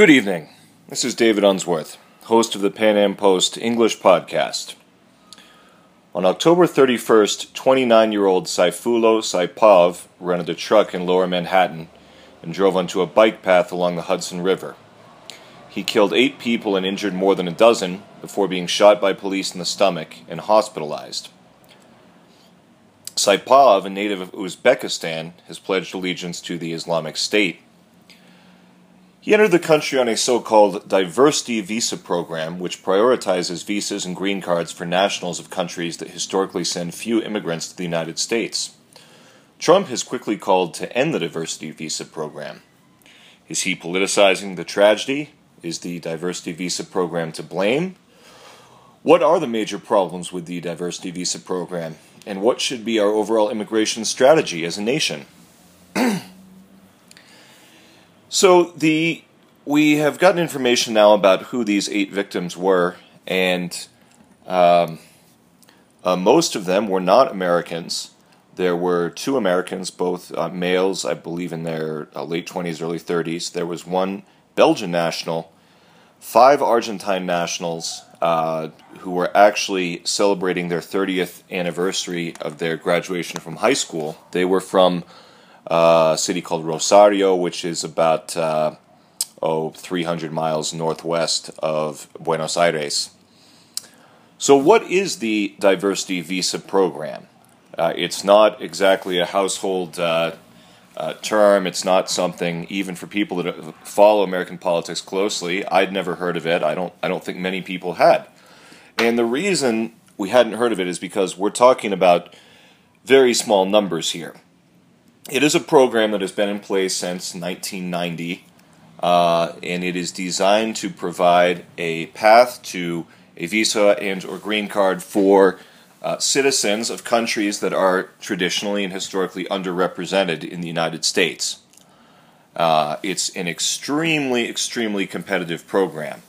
Good evening. This is David Unsworth, host of the Pan Am Post English podcast. On October 31st, 29 year old Sayfullo Saipov rented a truck in lower Manhattan and drove onto a bike path along the Hudson River. He killed eight people and injured more than a dozen before being shot by police in the stomach and hospitalized. Saipov, a native of Uzbekistan, has pledged allegiance to the Islamic State. He entered the country on a so called diversity visa program, which prioritizes visas and green cards for nationals of countries that historically send few immigrants to the United States. Trump has quickly called to end the diversity visa program. Is he politicizing the tragedy? Is the diversity visa program to blame? What are the major problems with the diversity visa program? And what should be our overall immigration strategy as a nation? So the we have gotten information now about who these eight victims were, and um, uh, most of them were not Americans. There were two Americans, both uh, males, I believe, in their uh, late 20s, early 30s. There was one Belgian national, five Argentine nationals uh, who were actually celebrating their 30th anniversary of their graduation from high school. They were from a city called Rosario, which is about uh, oh 300 miles northwest of Buenos Aires. So, what is the diversity visa program? Uh, it's not exactly a household uh, uh, term. It's not something even for people that follow American politics closely. I'd never heard of it. I don't. I don't think many people had. And the reason we hadn't heard of it is because we're talking about very small numbers here. It is a program that has been in place since 1990, uh, and it is designed to provide a path to a visa and or green card for uh, citizens of countries that are traditionally and historically underrepresented in the United States. Uh, it's an extremely, extremely competitive program.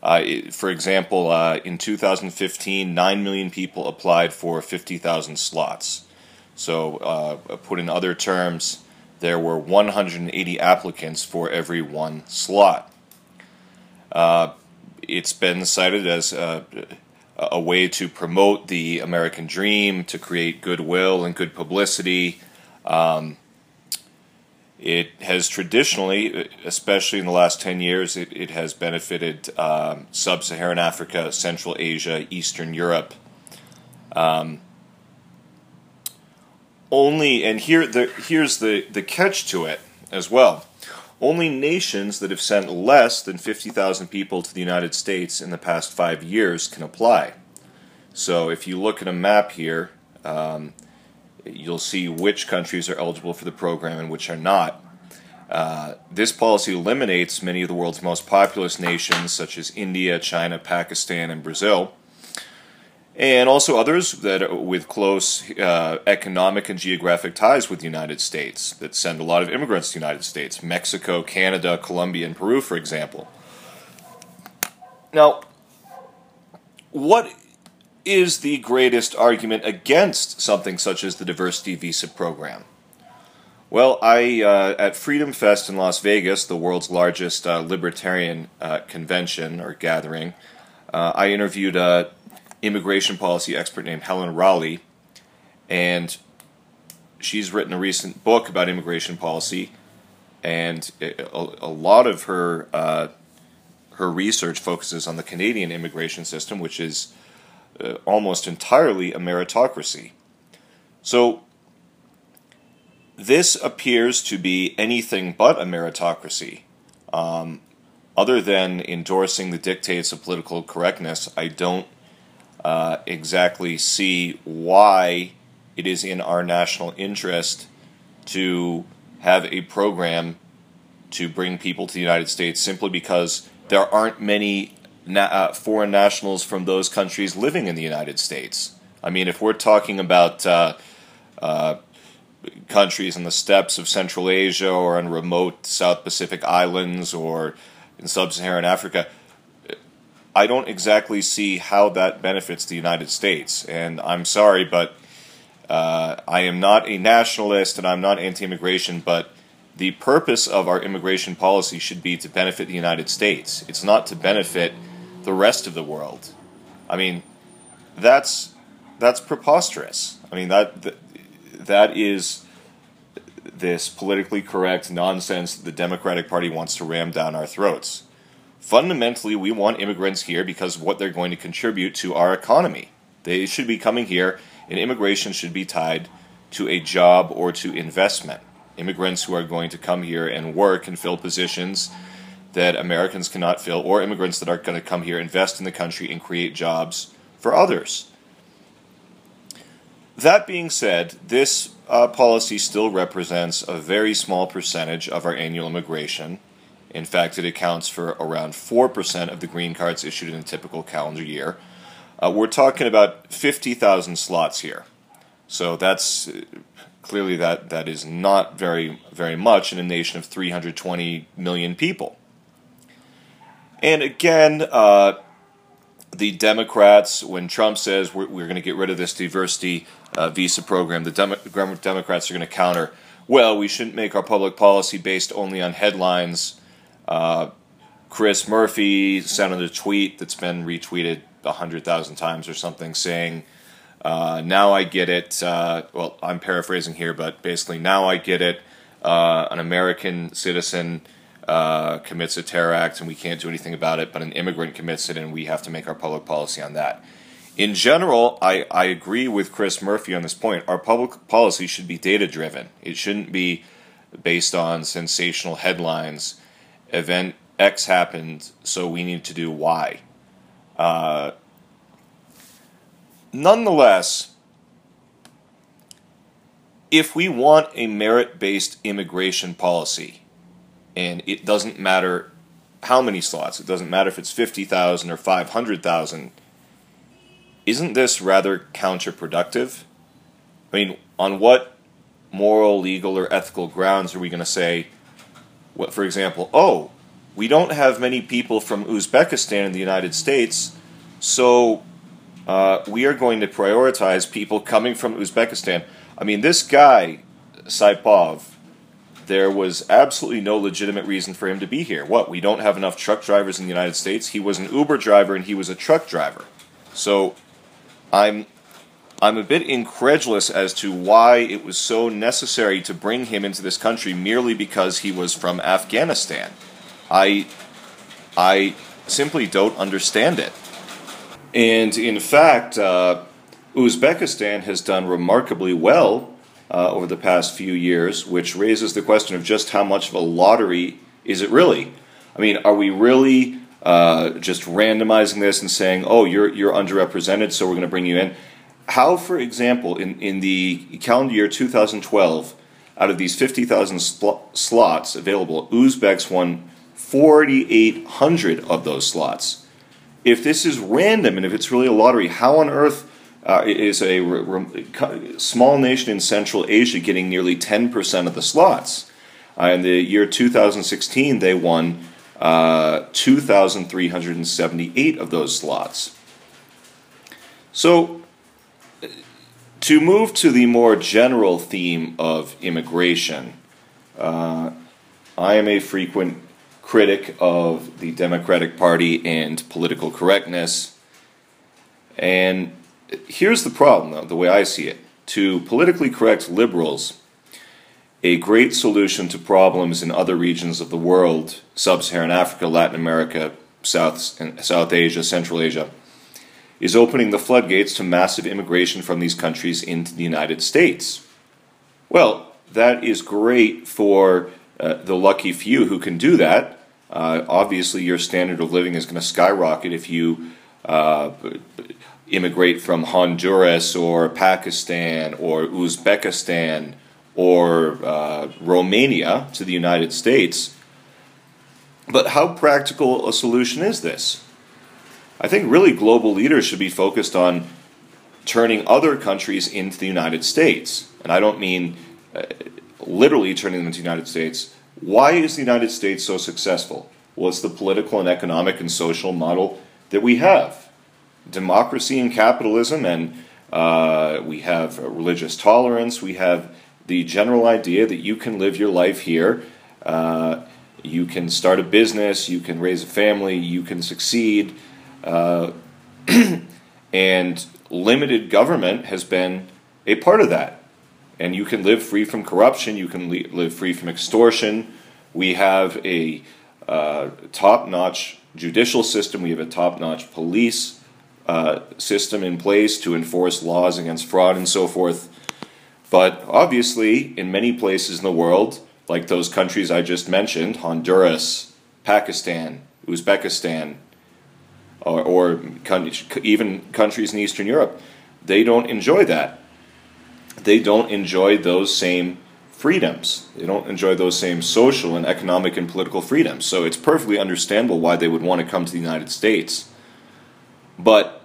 Uh, it, for example, uh, in 2015, 9 million people applied for 50,000 slots. So, uh, put in other terms, there were 180 applicants for every one slot. Uh, it's been cited as a way to promote the American dream, to create goodwill and good publicity. Um, it has traditionally, especially in the last 10 years, it, it has benefited um, sub Saharan Africa, Central Asia, Eastern Europe. Um, only, and here the, here's the, the catch to it as well. Only nations that have sent less than 50,000 people to the United States in the past five years can apply. So if you look at a map here, um, you'll see which countries are eligible for the program and which are not. Uh, this policy eliminates many of the world's most populous nations, such as India, China, Pakistan, and Brazil, and also others that with close uh, economic and geographic ties with the United States that send a lot of immigrants to the United States, Mexico, Canada, Colombia, and Peru, for example. Now, what is the greatest argument against something such as the diversity visa program? Well, I uh, at Freedom Fest in Las Vegas, the world's largest uh, libertarian uh, convention or gathering, uh, I interviewed a immigration policy expert named Helen Raleigh, and she's written a recent book about immigration policy, and a, a lot of her uh, her research focuses on the Canadian immigration system, which is uh, almost entirely a meritocracy. So this appears to be anything but a meritocracy. Um, other than endorsing the dictates of political correctness, I don't uh, exactly see why it is in our national interest to have a program to bring people to the United States simply because there aren't many na- uh, foreign nationals from those countries living in the United States. I mean, if we're talking about uh, uh, countries in the steppes of Central Asia or on remote South Pacific islands or in sub Saharan Africa, I don't exactly see how that benefits the United States. And I'm sorry, but uh, I am not a nationalist and I'm not anti immigration, but the purpose of our immigration policy should be to benefit the United States. It's not to benefit the rest of the world. I mean, that's that's preposterous. I mean that that, that is this politically correct nonsense that the Democratic Party wants to ram down our throats. Fundamentally, we want immigrants here because of what they're going to contribute to our economy. They should be coming here, and immigration should be tied to a job or to investment. Immigrants who are going to come here and work and fill positions that Americans cannot fill, or immigrants that are going to come here, invest in the country, and create jobs for others. That being said, this uh, policy still represents a very small percentage of our annual immigration. In fact, it accounts for around 4% of the green cards issued in a typical calendar year. Uh, we're talking about 50,000 slots here. So that's uh, clearly that, that is not very, very much in a nation of 320 million people. And again, uh, the Democrats, when Trump says we're, we're going to get rid of this diversity uh, visa program, the Demo- Democrats are going to counter, well, we shouldn't make our public policy based only on headlines. Uh, Chris Murphy sent out a tweet that's been retweeted 100,000 times or something saying, uh, now I get it. Uh, well, I'm paraphrasing here, but basically, now I get it. Uh, an American citizen uh, commits a terror act and we can't do anything about it, but an immigrant commits it and we have to make our public policy on that. In general, I, I agree with Chris Murphy on this point. Our public policy should be data driven, it shouldn't be based on sensational headlines. Event X happened, so we need to do Y. Uh, nonetheless, if we want a merit based immigration policy, and it doesn't matter how many slots, it doesn't matter if it's 50,000 or 500,000. Isn't this rather counterproductive? I mean, on what moral, legal, or ethical grounds are we going to say, what, for example, oh, we don't have many people from Uzbekistan in the United States, so uh, we are going to prioritize people coming from Uzbekistan. I mean, this guy, Saipov, there was absolutely no legitimate reason for him to be here. What? We don't have enough truck drivers in the United States. He was an Uber driver and he was a truck driver. So I'm I'm a bit incredulous as to why it was so necessary to bring him into this country merely because he was from Afghanistan. I I simply don't understand it. And in fact, uh, Uzbekistan has done remarkably well uh, over the past few years, which raises the question of just how much of a lottery is it really? I mean, are we really uh, just randomizing this and saying, "Oh, you're you're underrepresented, so we're going to bring you in"? How, for example, in in the calendar year 2012, out of these 50,000 sl- slots available, Uzbeks won 4,800 of those slots. If this is random and if it's really a lottery, how on earth uh, is a re- re- small nation in Central Asia getting nearly 10% of the slots. Uh, in the year 2016, they won uh, 2,378 of those slots. So, to move to the more general theme of immigration, uh, I am a frequent critic of the Democratic Party and political correctness. And here's the problem, though, the way I see it. To politically correct liberals, a great solution to problems in other regions of the world, sub Saharan Africa, Latin America, South, South Asia, Central Asia, is opening the floodgates to massive immigration from these countries into the United States. Well, that is great for uh, the lucky few who can do that. Uh, obviously, your standard of living is going to skyrocket if you uh, immigrate from Honduras or Pakistan or Uzbekistan or uh, Romania to the United States. But how practical a solution is this? I think really global leaders should be focused on turning other countries into the United States. And I don't mean uh, literally turning them into the United States. Why is the United States so successful? Well, it's the political and economic and social model that we have democracy and capitalism, and uh, we have religious tolerance, we have the general idea that you can live your life here, uh, you can start a business, you can raise a family, you can succeed, uh, and limited government has been a part of that. And you can live free from corruption, you can live free from extortion. We have a uh, top notch judicial system, we have a top notch police uh, system in place to enforce laws against fraud and so forth. But obviously, in many places in the world, like those countries I just mentioned Honduras, Pakistan, Uzbekistan, or, or even countries in Eastern Europe, they don't enjoy that. They don't enjoy those same freedoms. They don't enjoy those same social and economic and political freedoms. So it's perfectly understandable why they would want to come to the United States. But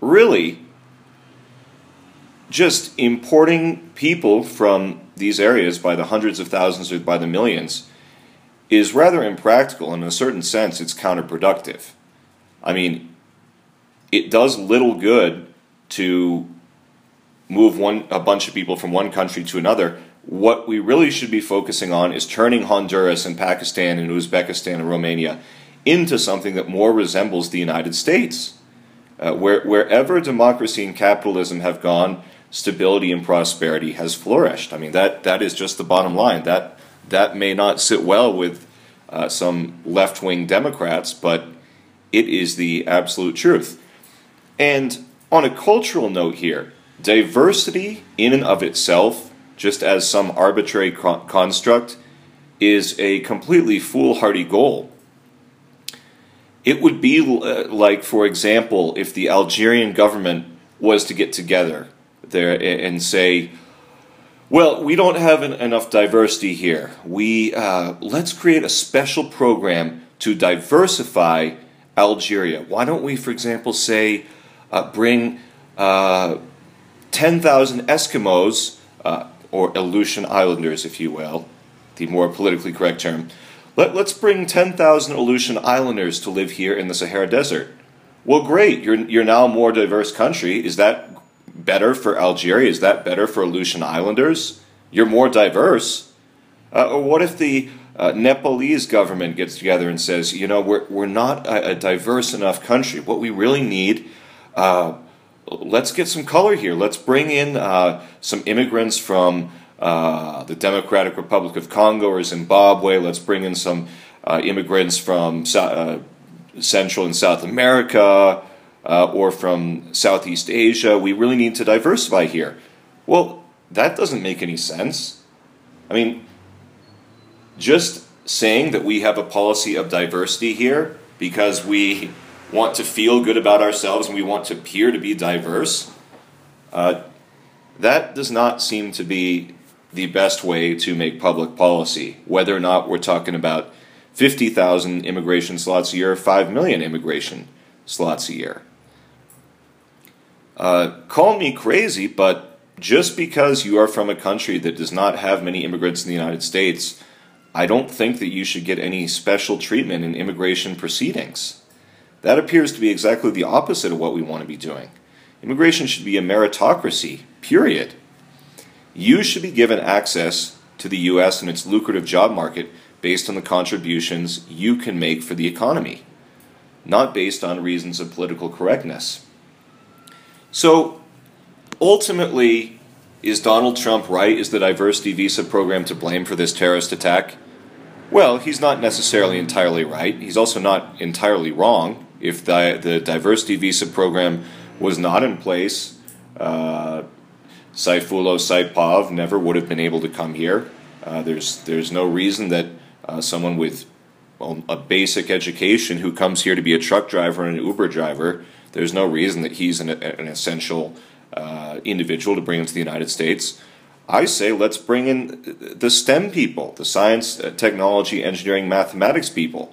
really, just importing people from these areas by the hundreds of thousands or by the millions is rather impractical. And in a certain sense, it's counterproductive. I mean, it does little good to move one a bunch of people from one country to another. What we really should be focusing on is turning Honduras and Pakistan and Uzbekistan and Romania into something that more resembles the United States. Uh, where, wherever democracy and capitalism have gone, stability and prosperity has flourished. I mean, that, that is just the bottom line. That, that may not sit well with uh, some left wing Democrats, but it is the absolute truth. And on a cultural note here, diversity in and of itself, just as some arbitrary construct, is a completely foolhardy goal. It would be uh, like, for example, if the Algerian government was to get together there and say, well, we don't have an, enough diversity here. We uh, let's create a special program to diversify Algeria. Why don't we, for example, say uh, bring uh, ten thousand Eskimos uh, or Aleutian Islanders, if you will, the more politically correct term. Let, let's bring 10,000 Aleutian Islanders to live here in the Sahara Desert. Well, great. You're, you're now a more diverse country. Is that better for Algeria? Is that better for Aleutian Islanders? You're more diverse. Uh, or what if the uh, Nepalese government gets together and says, you know, we're, we're not a, a diverse enough country. What we really need, uh, let's get some color here. Let's bring in uh, some immigrants from uh, the Democratic Republic of Congo or Zimbabwe. Let's bring in some uh, immigrants from Central and South America uh, or from Southeast Asia. We really need to diversify here. Well, that doesn't make any sense. I mean, just saying that we have a policy of diversity here because we want to feel good about ourselves and we want to appear to be diverse, uh, that does not seem to be the best way to make public policy, whether or not we're talking about 50,000 immigration slots a year or 5 million immigration slots a year. Uh, call me crazy, but just because you are from a country that does not have many immigrants in the United States, I don't think that you should get any special treatment in immigration proceedings. That appears to be exactly the opposite of what we want to be doing. Immigration should be a meritocracy, period. You should be given access to the U.S. and its lucrative job market based on the contributions you can make for the economy, not based on reasons of political correctness. So ultimately, is Donald Trump right? Is the diversity visa program to blame for this terrorist attack? Well, he's not necessarily entirely right. He's also not entirely wrong. If the, the diversity visa program was not in place, uh, Sayfullo Saipov never would have been able to come here. Uh, there's, there's no reason that uh, someone with well, a basic education who comes here to be a truck driver and an Uber driver there's no reason that he's an, an essential uh, individual to bring into the United States. I say let's bring in the STEM people, the science, uh, technology, engineering, mathematics people,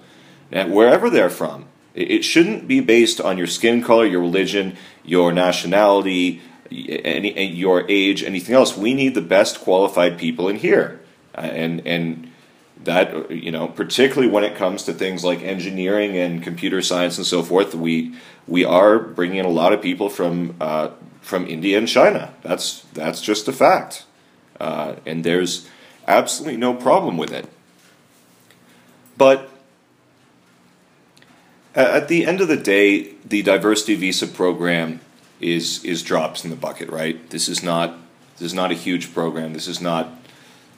wherever they're from. It shouldn't be based on your skin color, your religion, your nationality, any, your age, anything else. We need the best qualified people in here, uh, and and that you know particularly when it comes to things like engineering and computer science and so forth we we are bringing in a lot of people from uh, from India and China that's that's just a fact uh, and there's absolutely no problem with it. But at the end of the day, the diversity visa program is is drops in the bucket, right? This is not this is not a huge program. This is not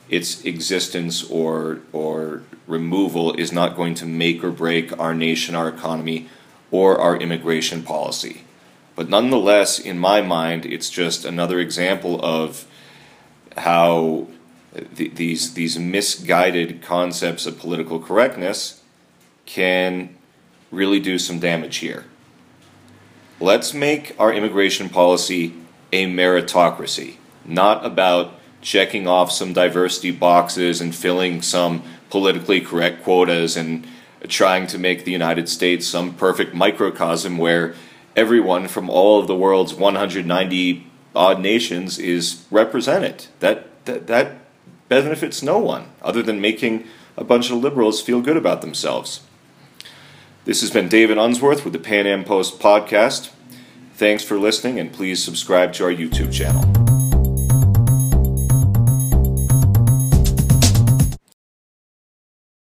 its existence or or removal is not going to make or break our nation, our economy, or our immigration policy. But nonetheless, in my mind, it's just another example of how th- these these misguided concepts of political correctness can really do some damage here. Let's make our immigration policy a meritocracy, not about checking off some diversity boxes and filling some politically correct quotas and trying to make the United States some perfect microcosm where everyone from all of the world's 190 odd nations is represented. That, that, that benefits no one other than making a bunch of liberals feel good about themselves. This has been David Unsworth with the Pan Am Post podcast. Thanks for listening, and please subscribe to our YouTube channel.